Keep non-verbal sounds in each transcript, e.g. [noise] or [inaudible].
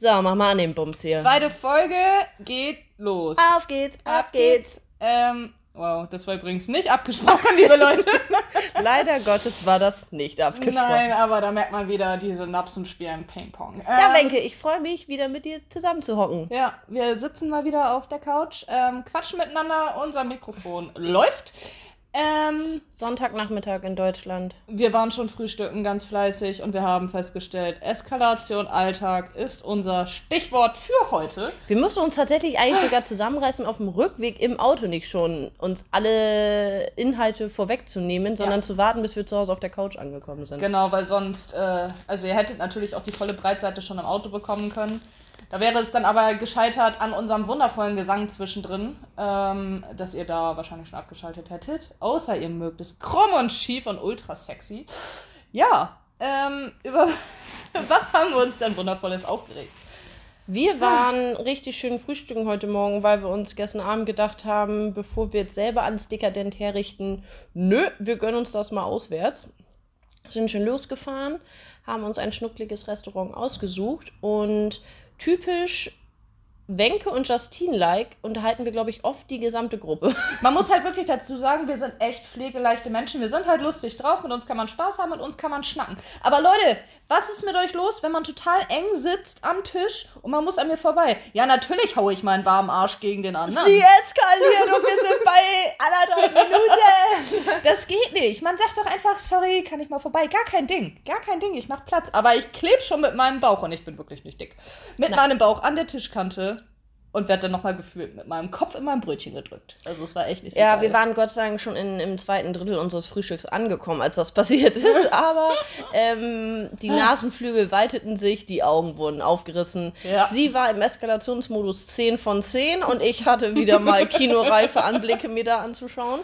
So, mach mal an den Bums hier. Zweite Folge geht los. Auf geht's, ab geht's. Ähm, wow, das war übrigens nicht abgesprochen, [laughs] liebe Leute. [laughs] Leider Gottes war das nicht abgesprochen. Nein, aber da merkt man wieder, die Synapsen spielen Ping-Pong. Ja, Ähm, Wenke, ich freue mich, wieder mit dir zusammen zu hocken. Ja, wir sitzen mal wieder auf der Couch, ähm, quatschen miteinander, unser Mikrofon läuft. Ähm, Sonntagnachmittag in Deutschland. wir waren schon frühstücken ganz fleißig und wir haben festgestellt, Eskalation Alltag ist unser Stichwort für heute. Wir müssen uns tatsächlich eigentlich [laughs] sogar zusammenreißen, auf dem Rückweg im Auto nicht schon uns alle Inhalte vorwegzunehmen, sondern zu warten, bis wir zu Hause auf der Couch angekommen sind. Genau, weil sonst, äh, also ihr hättet natürlich auch die volle Breitseite schon im Auto bekommen können. Da wäre es dann aber gescheitert an unserem wundervollen Gesang zwischendrin, ähm, dass ihr da wahrscheinlich schon abgeschaltet hättet. Außer ihr mögt es krumm und schief und ultra sexy. Ja, ähm, über [laughs] was haben wir uns denn wundervolles aufgeregt? Wir waren richtig schön frühstücken heute Morgen, weil wir uns gestern Abend gedacht haben, bevor wir jetzt selber alles dekadent herrichten, nö, wir gönnen uns das mal auswärts. Sind schon losgefahren, haben uns ein schnuckliges Restaurant ausgesucht und typisch Wenke und Justine-like unterhalten wir, glaube ich, oft die gesamte Gruppe. [laughs] Man muss halt wirklich dazu sagen, wir sind echt pflegeleichte Menschen. Wir sind halt lustig drauf, mit uns kann man Spaß haben, mit uns kann man schnacken. Aber Leute, was ist mit euch los, wenn man total eng sitzt am Tisch und man muss an mir vorbei? Ja, natürlich haue ich meinen warmen Arsch gegen den anderen. eskaliert und wir sind bei anderthalb Minuten. [laughs] Das geht nicht. Man sagt doch einfach, sorry, kann ich mal vorbei. Gar kein Ding. Gar kein Ding. Ich mach Platz. Aber ich klebe schon mit meinem Bauch und ich bin wirklich nicht dick. Mit meinem Bauch an der Tischkante und werde dann nochmal gefühlt mit meinem Kopf in mein Brötchen gedrückt. Also es war echt nicht so Ja, geil. wir waren Gott sei Dank schon in, im zweiten Drittel unseres Frühstücks angekommen, als das passiert ist. [laughs] Aber ähm, die Nasenflügel weiteten sich, die Augen wurden aufgerissen. Ja. Sie war im Eskalationsmodus 10 von 10 und ich hatte wieder mal kinoreife Anblicke, mir da anzuschauen.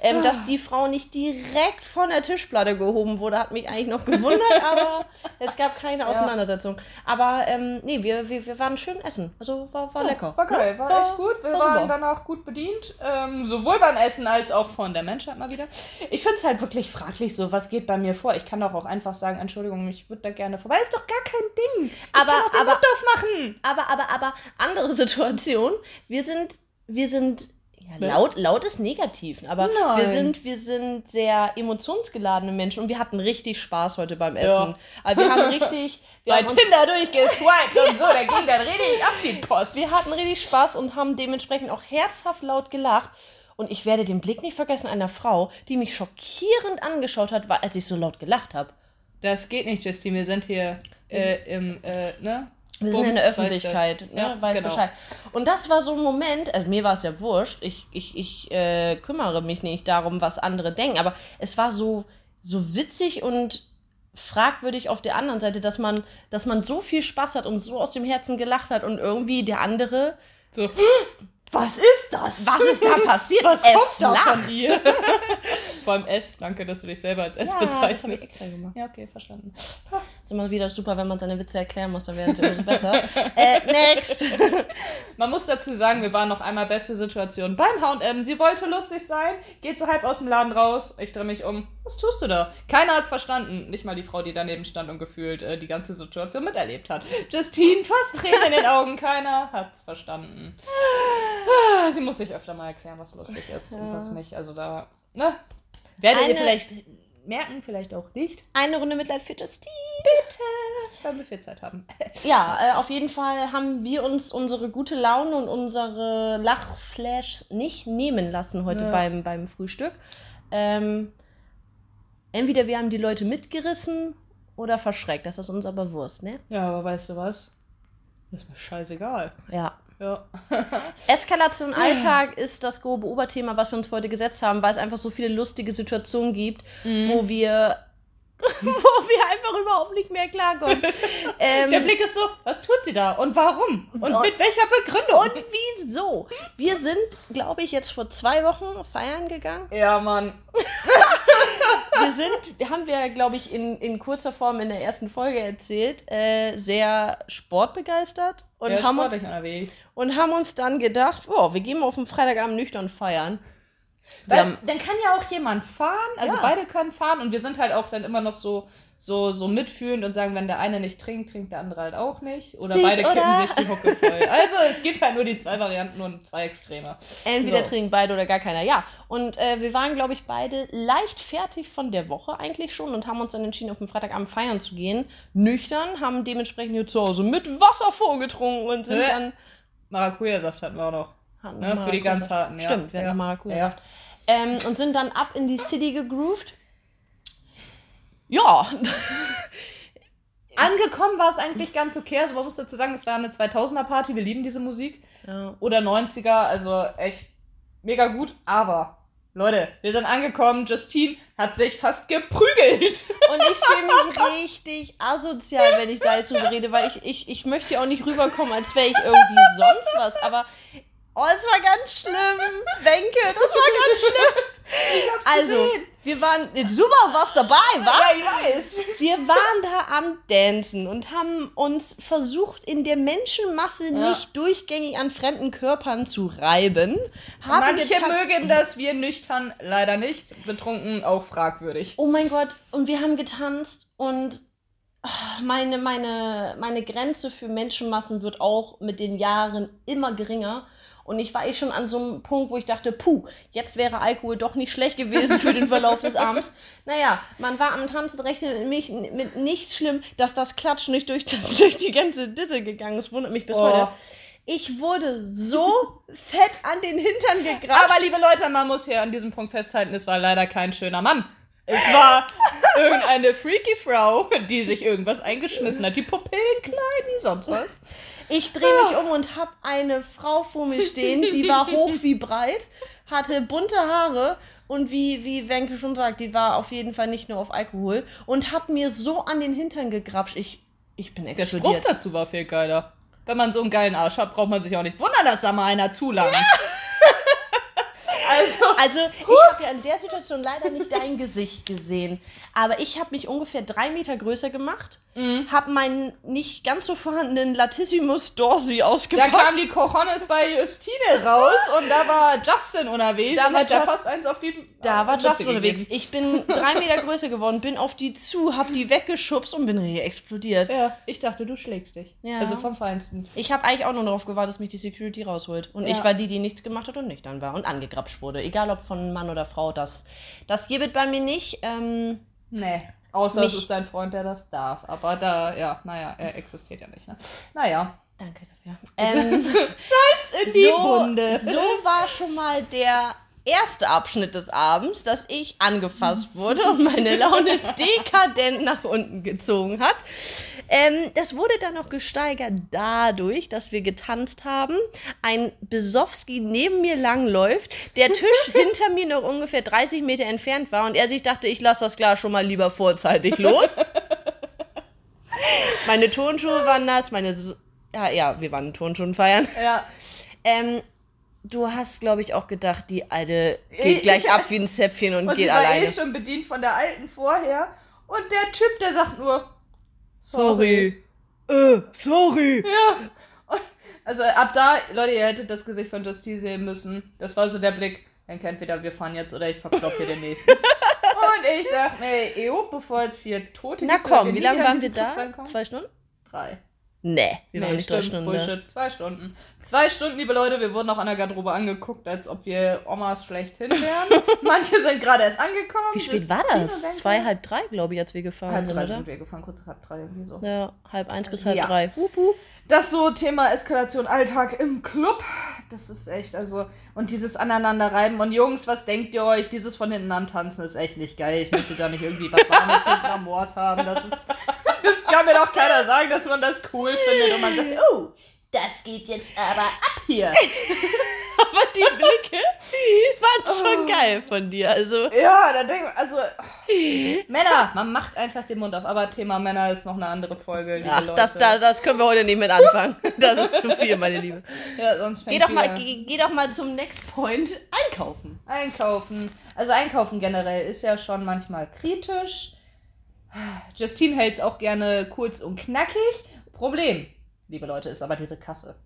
Ähm, dass die Frau nicht direkt von der Tischplatte gehoben wurde, hat mich eigentlich noch gewundert, [laughs] aber es gab keine Auseinandersetzung. Aber ähm, nee, wir, wir, wir waren schön essen. Also war, war lecker. War geil, war Ja, echt gut. Wir war waren super. danach gut bedient. Ähm, sowohl beim Essen als auch von der Menschheit mal wieder. Ich finde es halt wirklich fraglich so, was geht bei mir vor? Ich kann doch auch einfach sagen, Entschuldigung, ich würde da gerne vorbei. Ist doch gar kein Ding. Ich Aber- kann auch den aber- Mund aufmachen. Aber, aber, aber, andere [laughs] Situation. Wir sind, wir sind, ja, laut, laut ist negativ, aber Nein. wir sind, wir sind sehr emotionsgeladene Menschen und wir hatten richtig Spaß heute beim Essen. Ja. Also wir haben [laughs] richtig, wir, Bei haben Tinder durchgeswiped und so, da ging dann richtig ab die Post. wir hatten richtig Spaß und haben dementsprechend auch herzhaft laut gelacht. Und ich werde den Blick nicht vergessen einer Frau, die mich schockierend angeschaut hat, als ich so laut gelacht habe. Das geht nicht, Justine. Wir sind hier äh, im, äh, ne? Wir sind in der Bums, weißt du. Öffentlichkeit, ne? Ja, weiß genau. Bescheid. Und das war so ein Moment, also mir war es ja wurscht, ich, ich, ich äh, kümmere mich nicht darum, was andere denken, aber es war so, so witzig und fragwürdig auf der anderen Seite, dass man, dass man so viel Spaß hat und so aus dem Herzen gelacht hat und irgendwie der andere, So, [gasps] was ist das? was ist da passiert? Was es kommt da von dir? [laughs] Vor allem S. Danke, dass du dich selber als S Ja, das habe ich bezeichnest. extra gemacht. Ja, okay, verstanden. Ist immer wieder super, wenn man seine Witze erklären muss, dann werden sie umso besser. [laughs] äh, next. [laughs] Man muss dazu sagen, wir waren noch einmal beste Situation beim H&M. Sie wollte lustig sein, geht so halb aus dem Laden raus. Ich drehe mich um. Was tust du da? Keiner hat's verstanden. Nicht mal die Frau, die daneben stand und gefühlt äh, die ganze Situation miterlebt hat. Justine, fast Tränen in den Augen. Keiner hat's verstanden. Ah, Sie muss sich öfter mal erklären, was lustig ist und was nicht. Also da, ne? Werdet ihr Eine- vielleicht merken, vielleicht auch nicht. Eine Runde Mitleid für Justine. Weil wir viel Zeit haben. [laughs] Ja, äh, auf jeden Fall haben wir uns unsere gute Laune und unsere Lachflashs nicht nehmen lassen heute Ja. beim, beim Frühstück. Ähm, entweder wir haben die Leute mitgerissen oder verschreckt. Das ist uns aber Wurst, ne? Ja, aber weißt du was? Ist mir scheißegal. Ja. Ja. [laughs] Eskalation Alltag ist das grobe Oberthema, was wir uns heute gesetzt haben, weil es einfach so viele lustige Situationen gibt, wo wir [laughs] wo wir einfach überhaupt nicht mehr klarkommen. [laughs] ähm, Der Blick ist so, was tut sie da und warum? Und Und- mit welcher Begründung? Und wieso? Wir sind, glaube ich, jetzt vor zwei Wochen feiern gegangen. ja, Mann. Wir sind, haben wir, glaube ich, in, in kurzer Form in der ersten Folge erzählt, äh, sehr sportbegeistert und, Und haben uns, und haben uns dann gedacht, boah, wir gehen auf den Freitagabend nüchtern feiern. Weil, haben, dann kann ja auch jemand fahren, also Ja. beide können fahren und wir sind halt auch dann immer noch so, so, so mitfühlend und sagen, wenn der eine nicht trinkt, trinkt der andere halt auch nicht. Oder Süß, beide kippen oder? sich die Hucke voll. [laughs] Also es gibt halt nur die zwei Varianten und zwei Extreme. Entweder So. trinken beide oder gar keiner. Ja, und äh, wir waren, glaube ich, beide leicht fertig von der Woche eigentlich schon und haben uns dann entschieden, auf den Freitagabend feiern zu gehen. Nüchtern, haben dementsprechend hier zu Hause mit Wasser vorgetrunken und sind Hä? dann. Maracuja-Saft hatten wir auch noch. hatten Ne, für die ganz harten, ja. Stimmt, wir hatten ja. Maracuja. Ja. Ähm, und sind dann ab in die City gegroovt. Ja, [laughs] Angekommen war es eigentlich ganz okay. Also man muss dazu sagen, es war eine 2000er-Party. Wir lieben diese Musik. ja. Oder 90er, also echt mega gut. Aber, Leute, wir sind angekommen. Justine hat sich fast geprügelt. [laughs] Und ich fühle mich [laughs] richtig asozial, wenn ich da jetzt drüber rede, weil ich, ich, ich möchte ja auch nicht rüberkommen, als wäre ich irgendwie sonst was. Aber oh, es war ganz schlimm. Wenke, das war ganz schlimm. Also, wir waren super was dabei, wa? ich weiß. Wir waren da am Dancen und haben uns versucht, in der Menschenmasse Ja. nicht durchgängig an fremden Körpern zu reiben. Haben Manche mögen das, wir nüchtern leider nicht. Betrunken auch fragwürdig. Oh mein Gott, und wir haben getanzt und ah, meine, meine, meine Grenze für Menschenmassen wird auch mit den Jahren immer geringer. Und ich war eh schon an so einem Punkt, wo ich dachte, puh, jetzt wäre Alkohol doch nicht schlecht gewesen für den Verlauf des Abends. [laughs] Naja, man war am Tanzen rechnet mich mit nichts schlimm, dass das Klatschen nicht durch, das, [laughs] durch die ganze Disse gegangen ist. Wundert mich bis Oh. heute. Ich wurde so fett an den Hintern gegraben. Aber liebe Leute, man muss hier an diesem Punkt festhalten, es war leider kein schöner Mann. Es war irgendeine freaky Frau, die sich irgendwas eingeschmissen hat. Die Pupillen klein wie sonst was. Ich drehe mich um und habe eine Frau vor mir stehen, die war hoch wie breit, hatte bunte Haare und wie, wie Wenke schon sagt, die war auf jeden Fall nicht nur auf Alkohol und hat mir so an den Hintern gegrapscht. Ich, ich bin Der Spruch explodiert. dazu war viel geiler. Wenn man so einen geilen Arsch hat, braucht man sich auch nicht wundern, dass da mal einer zu lang. [laughs] also, Also, ich habe ja in der Situation leider nicht dein Gesicht gesehen. Aber ich habe mich ungefähr drei Meter größer gemacht, Mhm. habe meinen nicht ganz so vorhandenen Latissimus Dorsi da ausgepackt. kam die Cojones bei Justine raus und da war Justin unterwegs Da und war hat da Just- fast eins auf die Da war Mütze Justin unterwegs. Ich bin [laughs] drei Meter größer geworden, bin auf die zu, hab die weggeschubst und bin richtig explodiert. Ja, ich dachte, du schlägst dich. Ja. Also vom Feinsten. Ich habe eigentlich auch nur darauf gewartet, dass mich die Security rausholt. Und Ja. ich war die, die nichts gemacht hat und nüchtern war und angegrapscht wurde. Egal ob von Mann oder Frau, das, das gibt bei mir nicht. Ähm, Nee. Außer es Mich- ist dein Freund, der das darf. Aber da, ja, naja, er existiert ja nicht. Ne? Naja. danke dafür. Ähm, [laughs] In so, so war schon mal der erste Abschnitt des Abends, dass ich angefasst wurde und meine Laune [laughs] dekadent nach unten gezogen hat. Ähm, das wurde dann noch gesteigert dadurch, dass wir getanzt haben, ein Besowski neben mir langläuft, der Tisch [laughs] hinter mir noch ungefähr 30 Meter entfernt war und er sich dachte, ich lasse das Glas schon mal lieber vorzeitig los. [laughs] meine Turnschuhe waren nass, meine... S- Ja, ja, wir waren in Turnschuhen feiern. Ja. Ähm, du hast, glaube ich, auch gedacht, die Alte geht gleich ab wie ein Zäpfchen und, [laughs] Und geht sie war alleine. eh schon bedient von der alten vorher. Und der Typ, der sagt nur, Sorry. Äh, sorry. Also ab da, Leute, ihr hättet das Gesicht von Justine sehen müssen. Das war so der Blick. Denke entweder wir fahren jetzt oder ich verklopp hier den nächsten. [laughs] Und ich dachte mir, EU, bevor jetzt hier Tote Na komm, wie lange wieder waren wir da? Zwei Stunden? Drei. Nee, wir waren Nee, nicht drei stimmt, Stunden. da. Bullshit. Zwei Stunden. Zwei Stunden, liebe Leute. Wir wurden auch an der Garderobe angeguckt, als ob wir Omas schlechthin wären. [laughs] Manche sind gerade erst angekommen. Wie spät war das? Zwei, halb drei, glaube ich, als wir gefahren halb sind, drei oder? sind wir gefahren, kurz halb drei irgendwie so. Ja, halb eins bis halb Ja. drei. Hup, hup. Das so Thema Eskalation Alltag im Club. Das ist echt, also. Und dieses Aneinanderreiben. Und Jungs, was denkt ihr euch? Dieses von hinten antanzen ist echt nicht geil. Ich möchte da nicht irgendwie was [laughs] Warmes hinten am Moors haben. Das ist. [laughs] Das kann mir doch keiner [laughs] sagen, dass man das cool findet. Und man sagt, oh, das geht jetzt aber ab hier. [laughs] Aber die Blicke waren schon geil von dir. Also, Ja, da denkt man, also. [laughs] Männer, man macht einfach den Mund auf. Aber Thema Männer ist noch eine andere Folge, liebe ach, Leute. das, das, das können wir heute nicht mit anfangen. Das ist zu viel, meine Liebe. ja, sonst Geh doch, mal, geh, geh doch mal zum Next Point einkaufen. Einkaufen. Also einkaufen generell ist ja schon manchmal kritisch. Justine hält es auch gerne kurz und knackig. Problem. liebe Leute, ist aber diese Kasse.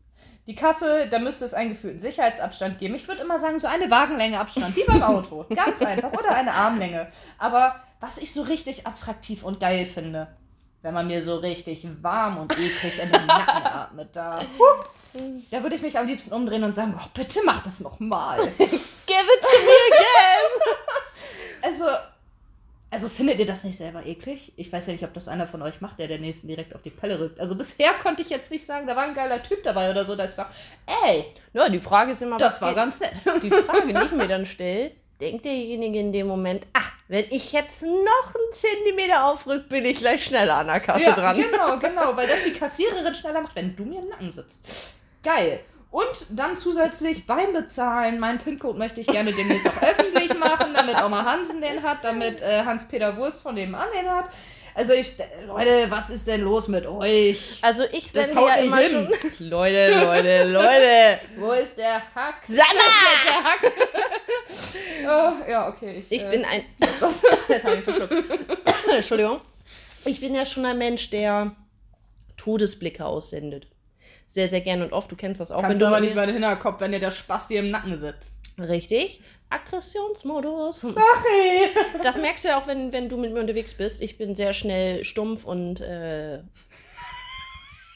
Die Kasse, da müsste es einen gefühlten Sicherheitsabstand geben. Ich würde immer sagen, so eine Wagenlänge Abstand, wie beim Auto. [laughs] Ganz einfach. Oder eine Armlänge. Aber was ich so richtig attraktiv und geil finde, wenn man mir so richtig warm und eklig in den Nacken [laughs] atmet, da, huh, da würde ich mich am liebsten umdrehen und sagen, oh, bitte mach das nochmal. [laughs] Give it to me again! Also, also findet ihr das nicht selber eklig? Ich weiß ja nicht, ob das einer von euch macht, der der nächsten direkt auf die Pelle rückt. Also bisher [laughs] konnte ich jetzt nicht sagen, da war ein geiler Typ dabei oder so, dass ich sage, ey, Ja, die Frage ist immer, das was war ganz nett. [laughs] Die Frage, die ich mir dann stelle, denkt derjenige in dem Moment, ah, wenn ich jetzt noch einen Zentimeter aufrück, bin ich gleich schneller an der Kasse ja, dran. Genau, genau, weil das die Kassiererin schneller macht, wenn du mir im Nacken sitzt. Geil. Und dann zusätzlich beim Bezahlen, meinen PIN-Code möchte ich gerne demnächst auch öffentlich machen, damit auch mal Hansen den hat, damit äh, Hans-Peter Wurst von dem an den hat. Also ich, Leute, was ist denn los mit euch? Also ich Das sende ja immer hin. schon. [laughs] Leute, Leute, Leute. [laughs] Wo ist der Hack? Sag [laughs] mal! Der Hack. oh, ja, okay. Ich, Ich äh, bin ein. Jetzt hab ich verschluckt. Entschuldigung. Ich bin ja schon ein Mensch, der Todesblicke aussendet. Sehr, sehr gern und oft. Du kennst das auch. Kannst wenn du aber nicht den Hinterkopf, wenn dir der Spaß dir im Nacken sitzt. Richtig. Aggressionsmodus. [laughs] Hey. Das merkst du ja auch, wenn, wenn du mit mir unterwegs bist. Ich bin sehr schnell stumpf und. Äh [laughs]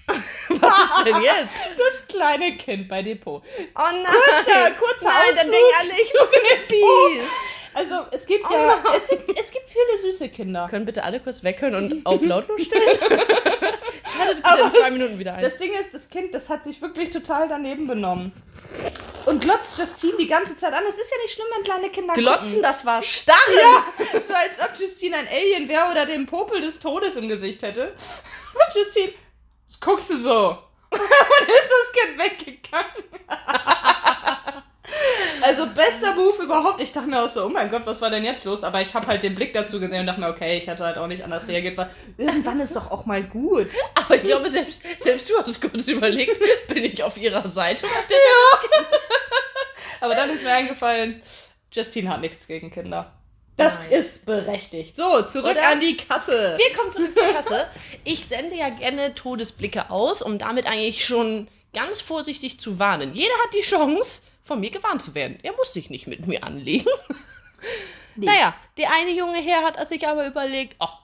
Was ist denn jetzt? Das kleine Kind bei Depot. Oh nein! Kurzer, kurzer Nein, dann Ausflug denken alle, ich bin fies. Also es gibt ja, es, gibt- es gibt viele süße Kinder. Können bitte alle kurz weghören und [laughs] auf lautlos stellen? [laughs] Schaltet bitte Aber in zwei das- Minuten wieder ein. Das Ding ist, das Kind, das hat sich wirklich total daneben benommen. Und glotzt Justine die ganze Zeit an. Es ist ja nicht schlimm, wenn kleine Kinder Glotzen, gucken. das war Starren. Ja, so als ob Justine ein Alien wäre oder den Popel des Todes im Gesicht hätte. Und Justine, was guckst du so? [laughs] Und ist das Kind weggegangen. Also bester Move überhaupt. Ich dachte mir auch so, oh mein Gott, was war denn jetzt los? Aber ich habe halt den Blick dazu gesehen und dachte mir, okay, ich hätte halt auch nicht anders reagiert, weil irgendwann ist doch auch mal gut. Aber ich glaube, selbst, selbst du hast kurz überlegt, bin ich auf ihrer Seite oder auf der [laughs] Aber dann ist mir eingefallen, Justine hat nichts gegen Kinder. Das Nein. ist berechtigt. So, zurück Oder? an die Kasse. Wir kommen zurück zur Kasse. Ich sende ja gerne Todesblicke aus, um damit eigentlich schon ganz vorsichtig zu warnen. Jeder hat die Chance, von mir gewarnt zu werden. Er muss sich nicht mit mir anlegen. [laughs] Naja, der eine junge Herr hat sich aber überlegt, ach,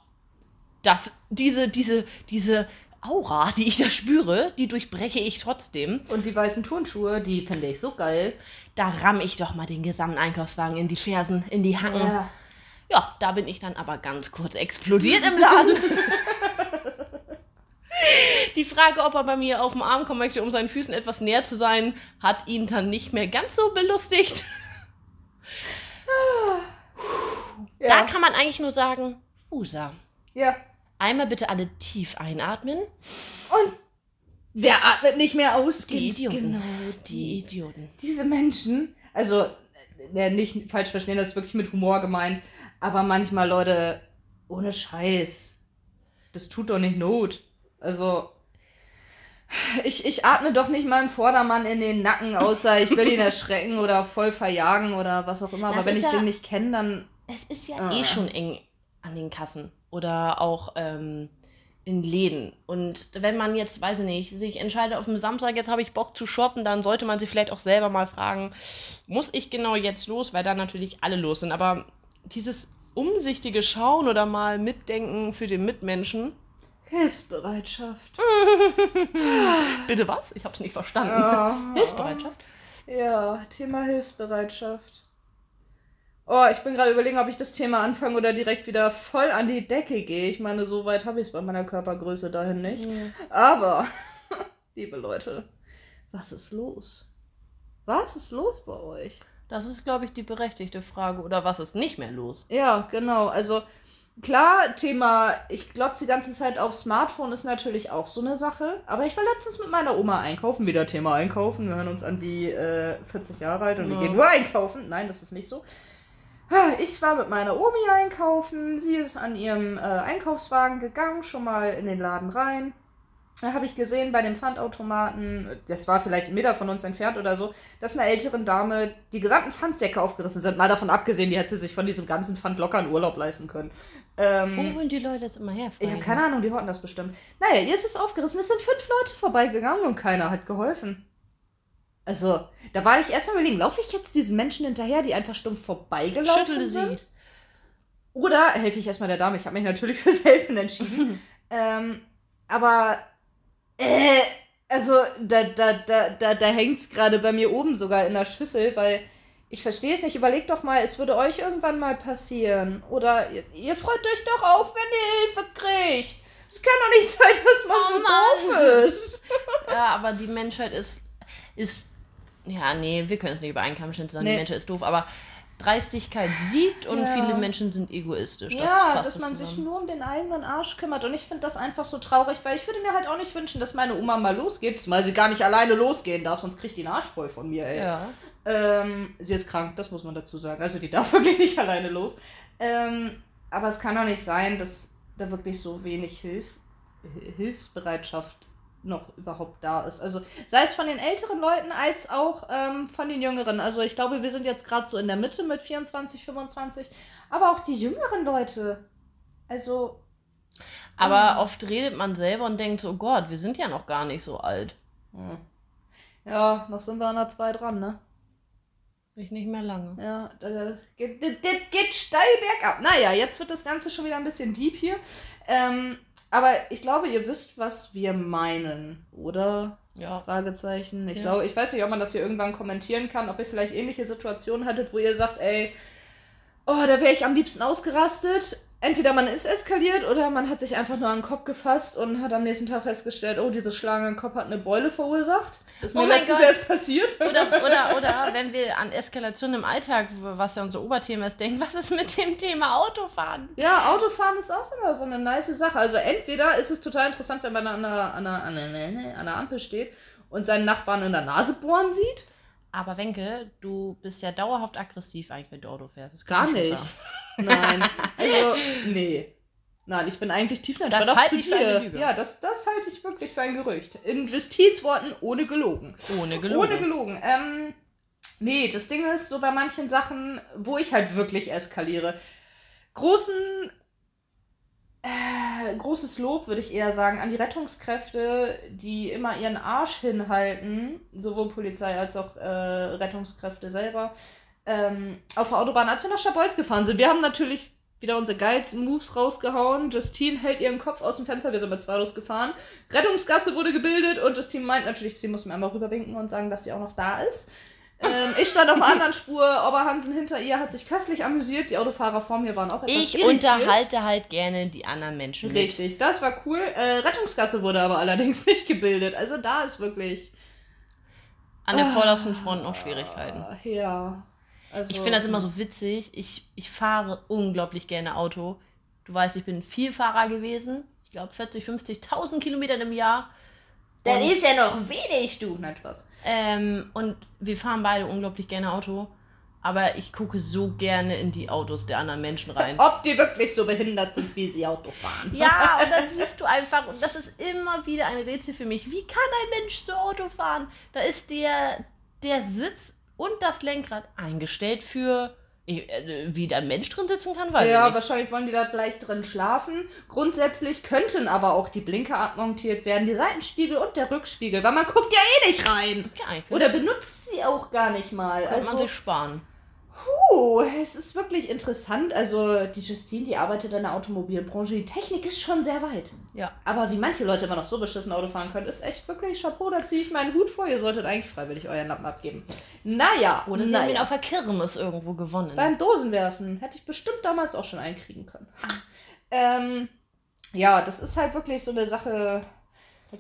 das, diese, diese, diese Aura, die ich da spüre, die durchbreche ich trotzdem. Und die weißen Turnschuhe, die finde ich so geil. Da ramm ich doch mal den gesamten Einkaufswagen in die Fersen, in die Hacken. Ja. Ja, da bin ich dann aber ganz kurz explodiert im Laden. [laughs] Die Frage, ob er bei mir auf den Arm kommen möchte, um seinen Füßen etwas näher zu sein, hat ihn dann nicht mehr ganz so belustigt. Da Ja. kann man eigentlich nur sagen, Fusa. ja. Einmal bitte alle tief einatmen. Und wer atmet nicht mehr aus? Die? Idioten. Genau. Die Idioten. Diese Menschen, also äh, nicht falsch verstehen, das ist wirklich mit Humor gemeint, aber manchmal, Leute, ohne Scheiß, das tut doch nicht Not. Also, ich, ich atme doch nicht mal einen Vordermann in den Nacken, außer ich will ihn [laughs] erschrecken oder voll verjagen oder was auch immer. Das Aber wenn ich ja- den nicht kenne, dann. Es ist ja Ah. eh schon eng an den Kassen oder auch ähm, in Läden. Und wenn man jetzt, weiß ich nicht, sich entscheidet auf dem Samstag, jetzt habe ich Bock zu shoppen, dann sollte man sich vielleicht auch selber mal fragen, muss ich genau jetzt los? Weil dann natürlich alle los sind. Aber dieses umsichtige Schauen oder mal Mitdenken für den Mitmenschen. Hilfsbereitschaft. [laughs] Bitte was? Ich habe es nicht verstanden. Ah. Hilfsbereitschaft? Ja, Thema Hilfsbereitschaft. Oh, ich bin gerade überlegen, ob ich das Thema anfange oder direkt wieder voll an die Decke gehe. Ich meine, so weit habe ich es bei meiner Körpergröße dahin nicht. Aber, [laughs] liebe Leute, was ist los? Was ist los bei euch? Das ist, glaube ich, die berechtigte Frage. Oder was ist nicht mehr los? Ja, genau. Also klar, Thema, ich glotze die ganze Zeit auf Smartphone ist natürlich auch so eine Sache. Aber ich war letztens mit meiner Oma einkaufen. Wieder Thema einkaufen. Wir hören uns an wie äh, 40 Jahre alt und wir Ja. gehen nur einkaufen. Nein, das ist nicht so. Ich war mit meiner Omi einkaufen. Sie ist an ihrem äh, Einkaufswagen gegangen, schon mal in den Laden rein. Da habe ich gesehen bei dem Pfandautomaten, das war vielleicht ein Meter von uns entfernt oder so, dass einer älteren Dame die gesamten Pfandsäcke aufgerissen sind. Mal davon abgesehen, die hätte sich von diesem ganzen Pfand locker einen Urlaub leisten können. Ähm, Wo holen die Leute jetzt immer her? ich habe keine Ahnung, die horten das bestimmt. Naja, ihr ist es aufgerissen. Es sind fünf Leute vorbeigegangen und keiner hat geholfen. Also, da war ich erst mal überlegen, laufe ich jetzt diesen Menschen hinterher, die einfach stumpf vorbeigelaufen Schüttle sind? sie. Oder helfe ich erstmal der Dame? Ich habe mich natürlich [laughs] fürs Helfen entschieden. [laughs] ähm, aber, äh, also, da, da, da, da, da hängt es gerade bei mir oben sogar in der Schüssel, weil ich verstehe es nicht. Überlegt doch mal, es würde euch irgendwann mal passieren. Oder ihr, ihr freut euch doch auf, wenn ihr Hilfe kriegt. Es kann doch nicht [laughs] sein, dass man Oh so Mann. doof ist. [laughs] Ja, aber die Menschheit ist, ist, ja, nee, wir können es nicht über einen Kamm stellen, sagen, Nee. die Menschheit ist doof, aber Dreistigkeit siegt und Ja. viele Menschen sind egoistisch. Das ja, dass man sich nur um den eigenen Arsch kümmert. Und ich finde das einfach so traurig, weil ich würde mir halt auch nicht wünschen, dass meine Oma mal losgeht. Zumal sie gar nicht alleine losgehen darf, sonst kriegt die einen Arsch voll von mir, ey. Ja. Ähm, sie ist krank, das muss man dazu sagen. Also die darf [laughs] wirklich nicht alleine los. Ähm, aber es kann doch nicht sein, dass da wirklich so wenig Hilf Hilfsbereitschaft noch überhaupt da ist. Also sei es von den älteren Leuten als auch ähm, von den jüngeren. Also ich glaube, wir sind jetzt gerade so in der Mitte mit 24, 25. Aber auch die jüngeren Leute. Also Aber oft redet man selber und denkt so, Gott, wir sind ja noch gar nicht so alt. hm. ja, noch sind wir an der 2 dran, ne? Ich nicht mehr lange. Ja, das geht, das geht steil bergab. Naja, jetzt wird das Ganze schon wieder ein bisschen deep hier. Ähm, aber ich glaube, ihr wisst, was wir meinen, oder? Ja. Fragezeichen. Ich Ja. glaube, ich weiß nicht, ob man das hier irgendwann kommentieren kann, ob ihr vielleicht ähnliche Situationen hattet, wo ihr sagt, ey, oh, da wäre ich am liebsten ausgerastet. Entweder man ist eskaliert oder man hat sich einfach nur an den Kopf gefasst und hat am nächsten Tag festgestellt, oh, diese Schlange im Kopf hat eine Beule verursacht. Das ist mir Oh mein letztens Gott. erst passiert. Oder, [laughs] oder, oder wenn wir an Eskalation im Alltag, was ja unser Oberthema ist, denken, was ist mit dem Thema Autofahren? Ja, Autofahren ist auch immer so eine nice Sache. Also entweder ist es total interessant, wenn man an einer, an einer, an einer, an einer Ampel steht und seinen Nachbarn in der Nase bohren sieht. Aber Wenke, du bist ja dauerhaft aggressiv eigentlich, wenn du Auto fährst. Gar nicht. Nein. Also, [laughs] nee. Nein, ich bin eigentlich tiefenentspannt. Das auch halte ich für dir. eine Lüge. Ja, das, das halte ich wirklich für ein Gerücht. In Justizworten ohne gelogen. Ohne gelogen. Ohne gelogen. Ähm, nee, das Ding ist so bei manchen Sachen, wo ich halt wirklich eskaliere. Großen, äh, großes Lob würde ich eher sagen an die Rettungskräfte, die immer ihren Arsch hinhalten, sowohl Polizei als auch äh, Rettungskräfte selber, ähm, auf der Autobahn, als wir nach Schabolz gefahren sind. Wir haben natürlich wieder unsere geilsten Moves rausgehauen. Justine hält ihren Kopf aus dem Fenster, wir sind mit zwei losgefahren. Rettungsgasse wurde gebildet und Justine meint natürlich, sie muss mir einmal rüberwinken und sagen, dass sie auch noch da ist. Ähm, ich stand auf der [laughs] anderen Spur, Oberhansen hinter ihr hat sich köstlich amüsiert. Die Autofahrer vor mir waren auch etwas Ich irritiert. unterhalte halt gerne die anderen Menschen mit. Richtig, das war cool. Äh, Rettungsgasse wurde aber allerdings [laughs] nicht gebildet. Also da ist wirklich. An der vordersten Front noch Schwierigkeiten. Ja. Also, Ich finde das immer so witzig. Ich, ich fahre unglaublich gerne Auto. Du weißt, ich bin Vielfahrer gewesen. Ich glaube 40, 50.000 Kilometern im Jahr. Das Und- ist ja noch wenig, du. Nein, Spaß. Ähm, und wir fahren beide unglaublich gerne Auto. Aber ich gucke so gerne in die Autos der anderen Menschen rein. [laughs] Ob die wirklich so behindert sind, wie sie Auto fahren. Ja, [laughs] und dann siehst du einfach, und das ist immer wieder ein Rätsel für mich, wie kann ein Mensch so Auto fahren? Da ist der, der Sitz und das Lenkrad eingestellt für, äh, wie da ein Mensch drin sitzen kann, weiß ja, ich nicht. wahrscheinlich wollen die da gleich drin schlafen. Grundsätzlich könnten aber auch die Blinker abmontiert werden, die Seitenspiegel und der Rückspiegel, weil man guckt ja eh nicht rein. Ja, Oder benutzt sie auch gar nicht mal. man Also, sich sparen. Puh, es ist wirklich interessant. Also, die Justine, die arbeitet in der Automobilbranche. Die Technik ist schon sehr weit. Ja. Aber wie manche Leute immer noch so beschissen Auto fahren können, ist echt wirklich Chapeau. Da ziehe ich meinen Hut vor. Ihr solltet eigentlich freiwillig euren Lappen abgeben. Naja. Oder sie haben ihn naja. auf der Kirmes irgendwo gewonnen. Beim Dosenwerfen hätte ich bestimmt damals auch schon einkriegen können. Ähm, ja, das ist halt wirklich so eine Sache.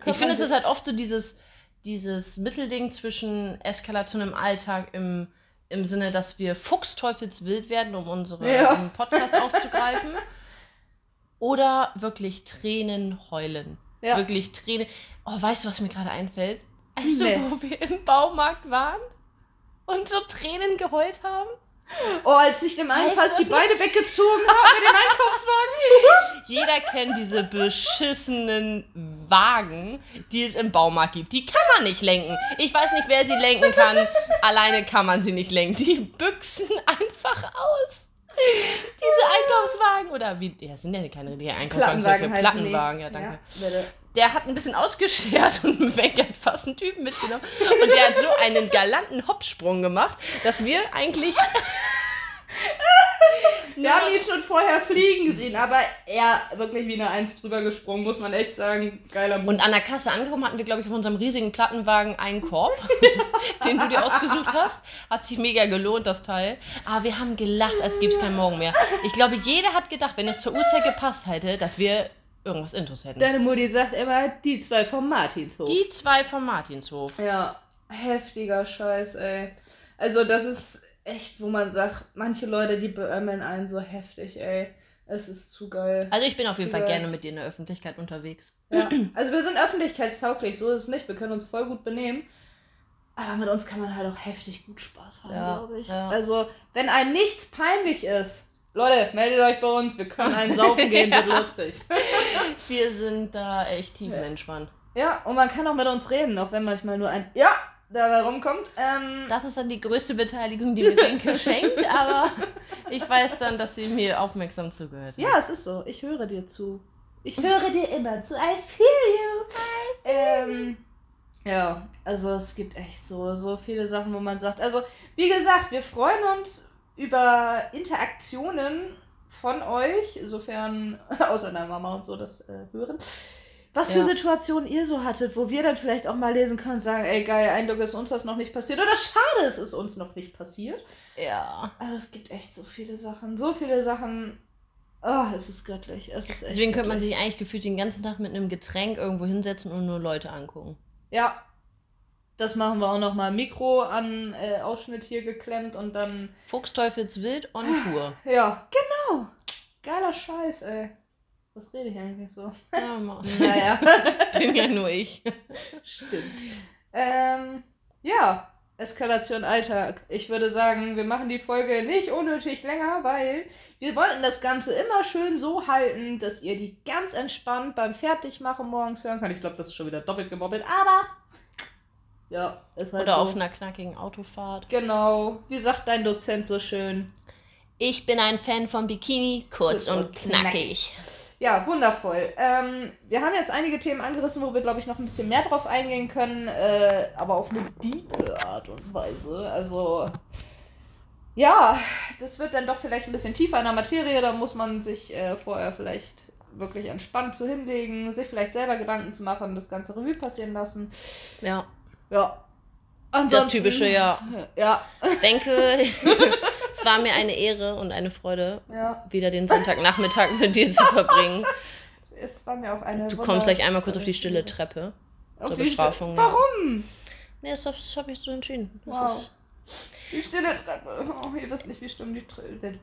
Ich finde, es ist halt oft so dieses, dieses Mittelding zwischen Eskalation im Alltag im, im Sinne, dass wir fuchsteufelswild werden, um unsere Ja. um Podcast aufzugreifen. [laughs] Oder wirklich Tränen heulen. Ja. Wirklich Tränen. Oh, weißt du, was mir gerade einfällt? Weißt Nee. du, wo wir im Baumarkt waren und so Tränen geheult haben? Oh, als ich dem fast die Beine weggezogen [laughs] habe mit dem Einkaufswagen. Jeder kennt diese beschissenen Wagen, die es im Baumarkt gibt. Die kann man nicht lenken. Ich weiß nicht, wer sie lenken kann. Alleine kann man sie nicht lenken. Die büchsen einfach aus. Diese Einkaufswagen oder wie, ja, sind ja keine richtigen Einkaufswagen, Plattenwagen die. Plattenwagen, ja, danke. Ja. Der hat ein bisschen ausgeschert und ein Wecker hat fast einen Typen mitgenommen. Und der hat so einen galanten Hopsprung gemacht, dass wir eigentlich. [laughs] Wir haben ihn schon vorher fliegen sehen, aber er wirklich wie eine Eins drüber gesprungen, muss man echt sagen. Geiler Move. Und an der Kasse angekommen hatten wir, glaube ich, auf unserem riesigen Plattenwagen einen Korb, [laughs] den du dir ausgesucht hast. Hat sich mega gelohnt, das Teil. Aber wir haben gelacht, als gäbe es keinen Morgen mehr. Ich glaube, jeder hat gedacht, wenn es zur Uhrzeit gepasst hätte, dass wir irgendwas Intus hätten. Deine Mutti sagt immer, die zwei vom Martinshof. Die zwei vom Martinshof. Ja, heftiger Scheiß, ey. Also das ist echt, wo man sagt, manche Leute, die beömmeln einen so heftig, ey. Es ist zu geil. Also ich bin auf jeden Zu Fall geil. gerne mit dir in der Öffentlichkeit unterwegs. Ja. Also wir sind öffentlichkeitstauglich, so ist es nicht. Wir können uns voll gut benehmen. Aber mit uns kann man halt auch heftig gut Spaß haben, Ja, glaube ich. ja. Also, wenn einem nichts peinlich ist, Leute, meldet euch bei uns, wir können einen saufen [laughs] gehen, wird lustig. Wir sind da echt tiefenentspannt. Ja, und man kann auch mit uns reden, auch wenn manchmal nur ein Ja dabei rumkommt. Ähm, Das ist dann die größte Beteiligung, die mir Finke [laughs] schenkt, aber ich weiß dann, dass sie mir aufmerksam zugehört hat. Ja, es ist so. Ich höre dir zu. Ich höre dir immer zu. I feel you. Ähm, ja, also es gibt echt so, so viele Sachen, wo man sagt. Also, wie gesagt, wir freuen uns über Interaktionen von euch, sofern außer deiner Mama und so das äh, hören. Was für Ja. Situationen ihr so hattet, wo wir dann vielleicht auch mal lesen können und sagen, ey geil, Eindruck ist uns das noch nicht passiert oder schade, es ist uns noch nicht passiert. Ja. Also es gibt echt so viele Sachen, so viele Sachen. Oh, es ist göttlich. Es ist echt Deswegen könnte man sich eigentlich gefühlt den ganzen Tag mit einem Getränk irgendwo hinsetzen und nur Leute angucken. Ja. Das machen wir auch nochmal. Mikro an äh, Ausschnitt hier geklemmt und dann. Fuchsteufelswild on Tour. Ja, genau. Geiler Scheiß, ey. Was rede ich eigentlich so? Ja, ma- [laughs] Naja. [laughs] bin ja nur ich. Stimmt. Ähm, ja. Eskalation Alltag. Ich würde sagen, wir machen die Folge nicht unnötig länger, weil wir wollten das Ganze immer schön so halten, dass ihr die ganz entspannt beim Fertigmachen morgens hören könnt. Ich glaube, das ist schon wieder doppelt gemobbelt, aber ja, ist halt Oder so. auf einer knackigen Autofahrt. Genau. Wie sagt dein Dozent so schön? Ich bin ein Fan von Bikini, kurz, Kurz und und knackig. Ja, wundervoll. Ähm, wir haben jetzt einige Themen angerissen, wo wir, glaube ich, noch ein bisschen mehr drauf eingehen können, äh, aber auf eine diepe Art und Weise. Also, ja, das wird dann doch vielleicht ein bisschen tiefer in der Materie. Da muss man sich äh, vorher vielleicht wirklich entspannt zu hinlegen, sich vielleicht selber Gedanken zu machen, das ganze Revue passieren lassen. Ja. Ja. Das Ansonsten, typische, ja. Ja, Denke, [laughs] es war mir eine Ehre und eine Freude, ja. wieder den Sonntagnachmittag mit dir zu verbringen. Es war mir auch eine. Du kommst gleich einmal kurz auf die stille Treppe. Auf zur Bestrafung, Sti-. Warum? Nee, das, das habe ich so entschieden. Das Wow. ist, Die stille Treppe. Oh, ihr wisst nicht, wie stumm die Treppe.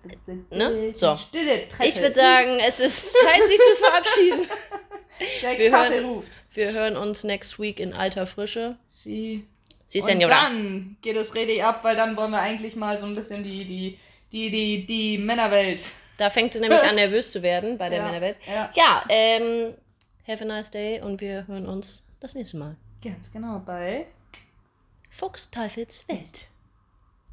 Ne? So. Die stille Treppe. ich würde sagen, es ist Zeit, sich zu verabschieden. [laughs] der wir Kaffee hören- ruft. Wir hören uns next week in alter Frische. Sie. Sie Und ja dann geht es richtig ab, weil dann wollen wir eigentlich mal so ein bisschen die, die, die, die, die Männerwelt. Da fängt sie nämlich [laughs] an, nervös zu werden bei der Ja, Männerwelt. Ja, Ja, ähm, have a nice day und wir hören uns das nächste Mal. ganz genau bei. Fuchs Teufels Welt.